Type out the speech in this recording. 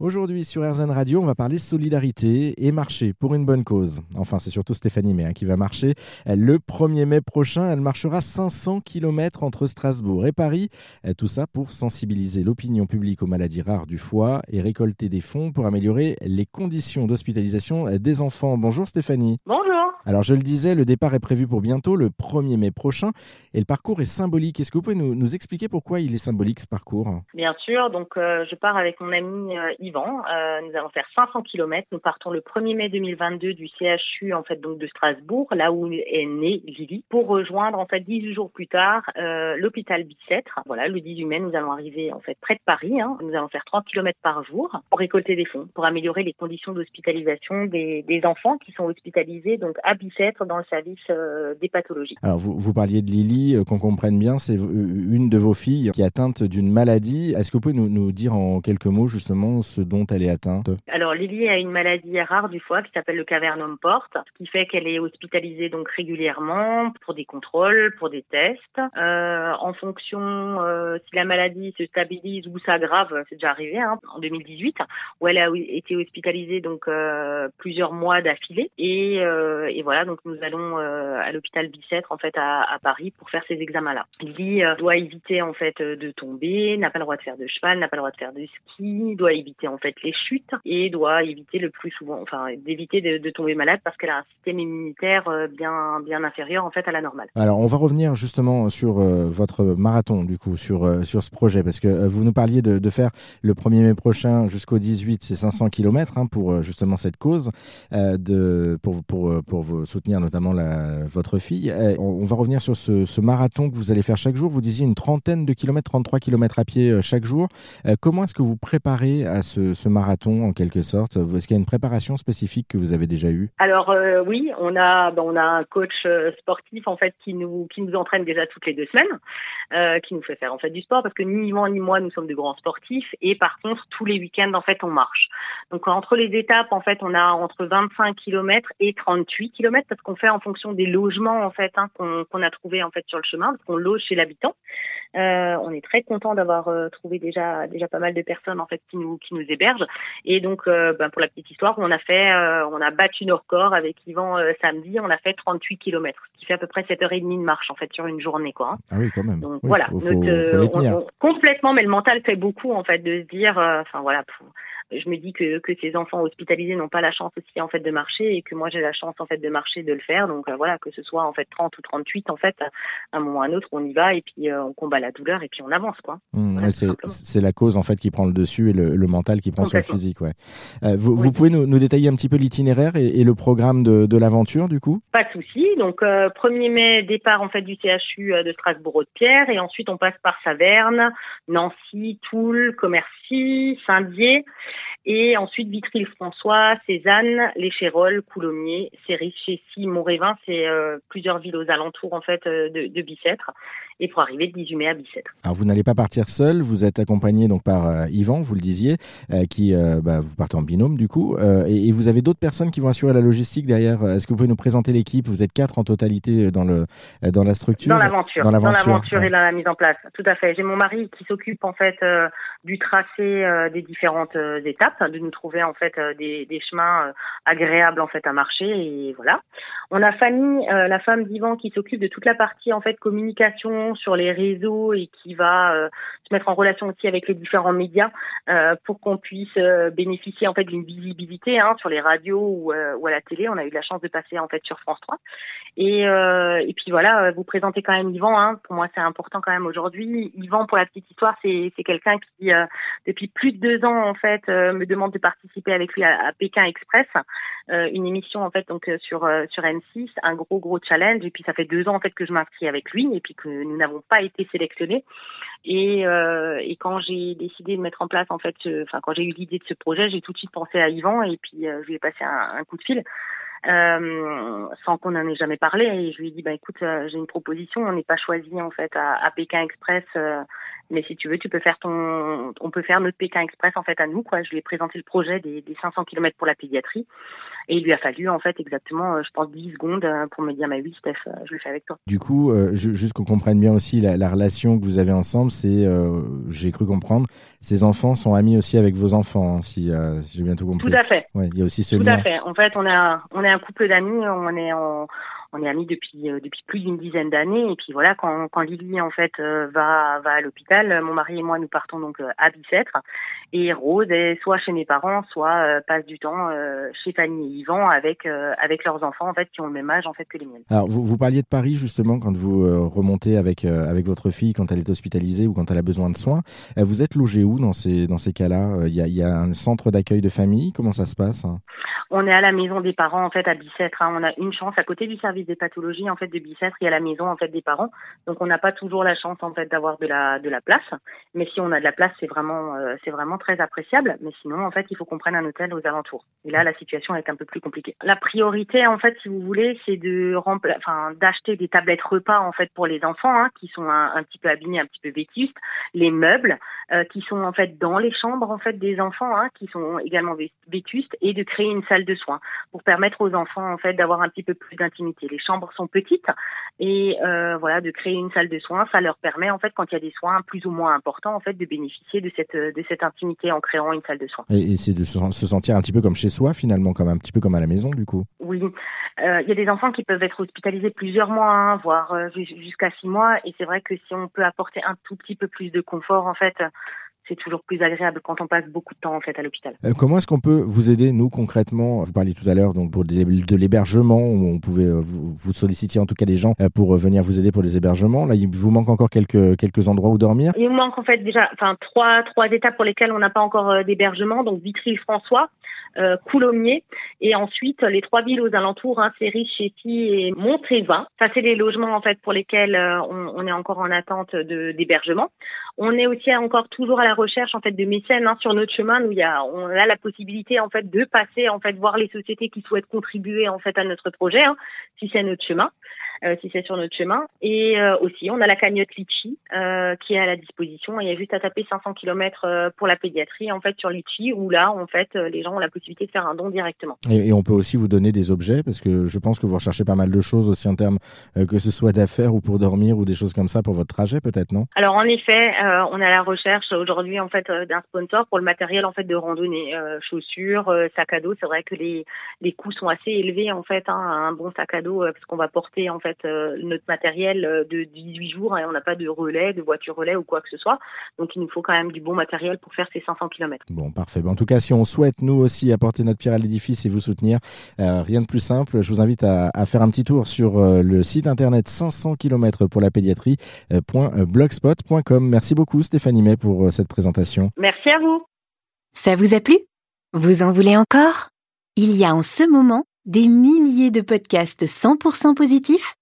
Aujourd'hui sur RZN Radio, on va parler solidarité et marcher pour une bonne cause. Enfin, c'est surtout Stéphanie May hein, qui va marcher. Le 1er mai prochain, elle marchera 500 km entre Strasbourg et Paris. Tout ça pour sensibiliser l'opinion publique aux maladies rares du foie et récolter des fonds pour améliorer les conditions d'hospitalisation des enfants. Bonjour Stéphanie. Bonjour. Alors je le disais, le départ est prévu pour bientôt, le 1er mai prochain, et le parcours est symbolique. Est-ce que vous pouvez nous, expliquer pourquoi il est symbolique ce parcours? Bien sûr, donc euh, je pars avec mon ami euh, euh, nous allons faire 500 km. Nous partons le 1er mai 2022 du CHU en fait donc de Strasbourg, là où est née Lily, pour rejoindre en fait 18 jours plus tard euh, l'hôpital Bicêtre. Voilà, le 18 mai, nous allons arriver en fait près de Paris. Hein. Nous allons faire 30 km par jour pour récolter des fonds, pour améliorer les conditions d'hospitalisation des, enfants qui sont hospitalisés donc à Bicêtre dans le service euh, des pathologies. Alors vous, vous parliez de Lily, qu'on comprenne bien, c'est une de vos filles qui est atteinte d'une maladie. Est-ce que vous pouvez nous, nous dire en quelques mots justement ce dont elle est atteinte Alors Lily a une maladie rare du foie qui s'appelle le cavernum porte, qui fait qu'elle est hospitalisée donc régulièrement pour des contrôles, pour des tests. Euh, en fonction euh, si la maladie se stabilise ou s'aggrave, c'est déjà arrivé hein, en 2018, où elle a été hospitalisée donc euh, plusieurs mois d'affilée. Et, et, voilà, donc nous allons à l'hôpital Bicêtre en fait à, à, Paris pour faire ces examens-là. Lily doit éviter en fait de tomber, n'a pas le droit de faire de cheval, n'a pas le droit de faire de ski, doit éviter en fait les chutes et doit éviter le plus souvent, enfin d'éviter de, tomber malade parce qu'elle a un système immunitaire euh, bien bien inférieur en fait à la normale. Alors on va revenir justement sur euh, votre marathon du coup sur euh, sur ce projet parce que vous nous parliez de, faire le 1er mai prochain jusqu'au 18 c'est 500 km hein, pour justement cette cause de pour pour pour vous soutenir notamment votre fille. On, va revenir sur ce, ce, marathon que vous allez faire chaque jour. Vous disiez une trentaine de kilomètres, 33 kilomètres à pied chaque jour. comment est-ce que vous préparez à ce, ce marathon en quelque sorte. Est-ce qu'il y a une préparation spécifique que vous avez déjà eue? Alors euh, oui, on a ben, on a un coach euh, sportif en fait qui nous qui nous entraîne déjà toutes les deux semaines, euh, qui nous fait faire en fait du sport parce que ni Yvan ni moi nous sommes de grands sportifs. Et par contre tous les week-ends en fait on marche. Donc entre les étapes en fait on a entre 25 km et 38 km parce qu'on fait en fonction des logements en fait hein, qu'on a trouvé en fait sur le chemin parce qu'on loge chez l'habitant. Euh, on est très content d'avoir euh, trouvé déjà déjà pas mal de personnes en fait qui nous qui nous hébergent. Et donc, euh, ben, pour la petite histoire, on a fait, on a battu nos records avec Yvan samedi. On a fait 38 km, ce qui fait à peu près 7h30 de marche en fait sur une journée quoi. Hein. Ah oui, quand même. Donc voilà, complètement, mais le mental fait beaucoup en fait de se dire, enfin voilà. Pour, je me dis que, que ces enfants hospitalisés n'ont pas la chance aussi en fait de marcher et que moi j'ai la chance en fait de marcher de le faire. Donc euh, voilà que ce soit en fait 30 ou 38 en fait à un moment ou à un autre on y va et puis euh, on combat la douleur et puis on avance quoi. Mmh, c'est la cause en fait qui prend le dessus et le, le mental qui prend sur le physique ouais. Euh, vous, vous, pouvez nous, nous, détailler un petit peu l'itinéraire et, et, le programme de, de l'aventure du coup? Pas de souci. Donc 1er mai départ en fait du CHU de Strasbourg-Haute-Pierre et ensuite on passe par Saverne Nancy Toul Commercy Saint-Dié et ensuite Vitry-le-François, Cézanne, Les Chérols, Coulommiers, Céris, Chessy, Montrévin, c'est euh, plusieurs villes aux alentours en fait euh, de, de Bicêtre et pour arriver le 18 mai à Bicêtre. Alors vous n'allez pas partir seul, vous êtes accompagné donc par euh, Yvan, vous le disiez, qui bah, vous partez en binôme du coup, et, et, vous avez d'autres personnes qui vont assurer la logistique derrière. Est-ce que vous pouvez nous présenter l'équipe? Vous êtes quatre en totalité dans le dans la structure. Dans l'aventure. Dans l'aventure et dans la mise en place. Tout à fait. J'ai mon mari qui s'occupe en fait du tracé des différentes étapes de nous trouver en fait euh, des, chemins euh, agréables en fait à marcher et voilà. On a Fanny, euh, la femme d'Ivan, qui s'occupe de toute la partie en fait communication sur les réseaux et qui va se mettre en relation aussi avec les différents médias pour qu'on puisse bénéficier en fait d'une visibilité hein, sur les radios ou, à la télé. On a eu la chance de passer en fait sur France 3 et, et puis voilà, vous présentez quand même Yvan. Hein. Pour moi, c'est important quand même aujourd'hui. Yvan, pour la petite histoire, c'est quelqu'un qui depuis plus de deux ans en fait me demande de participer avec lui à, Pékin Express, euh, une émission en fait donc euh, sur euh, sur M6, un gros gros challenge. Et puis ça fait deux ans en fait que je m'inscris avec lui et puis que nous n'avons pas été sélectionnés. Et, et quand j'ai décidé de mettre en place en fait, enfin quand j'ai eu l'idée de ce projet, j'ai tout de suite pensé à Yvan et puis je lui ai passé un, coup de fil. Euh, sans qu'on en ait jamais parlé. Et je lui ai dit, bah écoute, j'ai une proposition, on n'est pas choisi en fait à Pékin Express mais si tu veux, tu peux faire ton, on peut faire notre Pékin Express en fait à nous quoi. Je lui ai présenté le projet des, des 500 km pour la pédiatrie et il lui a fallu en fait exactement, euh, je pense 10 secondes euh, pour me dire mais oui Steph, euh, je le fais avec toi. Du coup, juste qu'on comprenne bien aussi la, la, relation que vous avez ensemble, c'est, j'ai cru comprendre, ces enfants sont amis aussi avec vos enfants, hein, si, si j'ai bien tout compris. Tout à fait. Ouais, il y a aussi ce tout lien. Tout à fait. En fait, on est un, on est un couple d'amis, on est en on est amis depuis euh, depuis plus d'une dizaine d'années et puis voilà quand quand Lily en fait euh, va va à l'hôpital, mon mari et moi nous partons donc euh, à Bicêtre et Rose est soit chez mes parents, soit passe du temps chez Fanny et Yvan avec avec leurs enfants en fait qui ont le même âge en fait que les miennes. Alors vous, vous parliez de Paris justement quand vous remontez avec avec votre fille quand elle est hospitalisée ou quand elle a besoin de soins. vous êtes logé où dans ces dans ces cas-là? Il y a, il y a un centre d'accueil de famille? Comment ça se passe On est à la maison des parents en fait à Bicêtre. Hein. On a une chance à côté du service des pathologies en fait de Bicêtre, il y a la maison en fait des parents. Donc on n'a pas toujours la chance en fait d'avoir de la de la place, mais si on a de la place, c'est vraiment euh, c'est vraiment très appréciable, mais sinon en fait, il faut qu'on prenne un hôtel aux alentours. Et là la situation est un peu plus compliquée. La priorité en fait, si vous voulez, c'est de enfin d'acheter des tablettes repas en fait pour les enfants hein, qui sont un, petit peu abîmés, un petit peu vétustes, les meubles euh, qui sont en fait dans les chambres en fait des enfants hein, qui sont également vétustes et de créer une salle de soins pour permettre aux enfants en fait d'avoir un petit peu plus d'intimité les chambres sont petites et euh, voilà de créer une salle de soins, ça leur permet en fait quand il y a des soins plus ou moins importants en fait de bénéficier de cette de cette intimité en créant une salle de soins. Et, c'est de se sentir un petit peu comme chez soi finalement, comme un petit peu comme à la maison du coup? Oui, euh, il y a des enfants qui peuvent être hospitalisés plusieurs mois, hein, voire euh, jusqu'à six mois, et c'est vrai que si on peut apporter un tout petit peu plus de confort en fait c'est toujours plus agréable quand on passe beaucoup de temps en fait à l'hôpital. Euh, comment est-ce qu'on peut vous aider nous concrètement? Vous parliez tout à l'heure donc pour de l'hébergement, on pouvait euh, vous, vous solliciter en tout cas des gens euh, pour venir vous aider pour des hébergements. Là, il vous manque encore quelques quelques endroits où dormir? Il nous manque en fait déjà, enfin trois trois étapes pour lesquelles on n'a pas encore d'hébergement. Donc Vitry-François, euh, Coulommiers et ensuite les trois villes aux alentours, hein, c'est et Montévin. Ça c'est les logements en fait pour lesquels euh, on, on, est encore en attente d'hébergement. On est aussi encore toujours à la recherche en fait de mécènes hein, sur notre chemin où il y a on a la possibilité en fait de passer en fait voir les sociétés qui souhaitent contribuer en fait à notre projet hein, si c'est notre chemin. Euh, si c'est sur notre chemin. Et euh, aussi, on a la cagnotte Litchi euh, qui est à la disposition. Il y a juste à taper 500 km pour la pédiatrie en fait sur Litchi où là, en fait, les gens ont la possibilité de faire un don directement. Et, et, on peut aussi vous donner des objets parce que je pense que vous recherchez pas mal de choses aussi en termes que ce soit d'affaires ou pour dormir ou des choses comme ça pour votre trajet peut-être, non? Alors en effet, on est à la recherche aujourd'hui en fait d'un sponsor pour le matériel en fait de randonnée, chaussures, sac à dos. C'est vrai que les les coûts sont assez élevés en fait. Hein, un bon sac à dos parce qu'on va porter en fait euh, notre matériel euh, de 18 jours et on n'a pas de relais, de voiture relais ou quoi que ce soit. Donc il nous faut quand même du bon matériel pour faire ces 500 km. Bon, parfait. En tout cas, si on souhaite nous aussi apporter notre pierre à l'édifice et vous soutenir, euh, rien de plus simple. Je vous invite à, faire un petit tour sur le site internet 500 km pour la pédiatrie.blogspot.com. Merci beaucoup Stéphanie May pour cette présentation. Merci à vous. Ça vous a plu? Vous en voulez encore? Il y a en ce moment des milliers de podcasts 100% positifs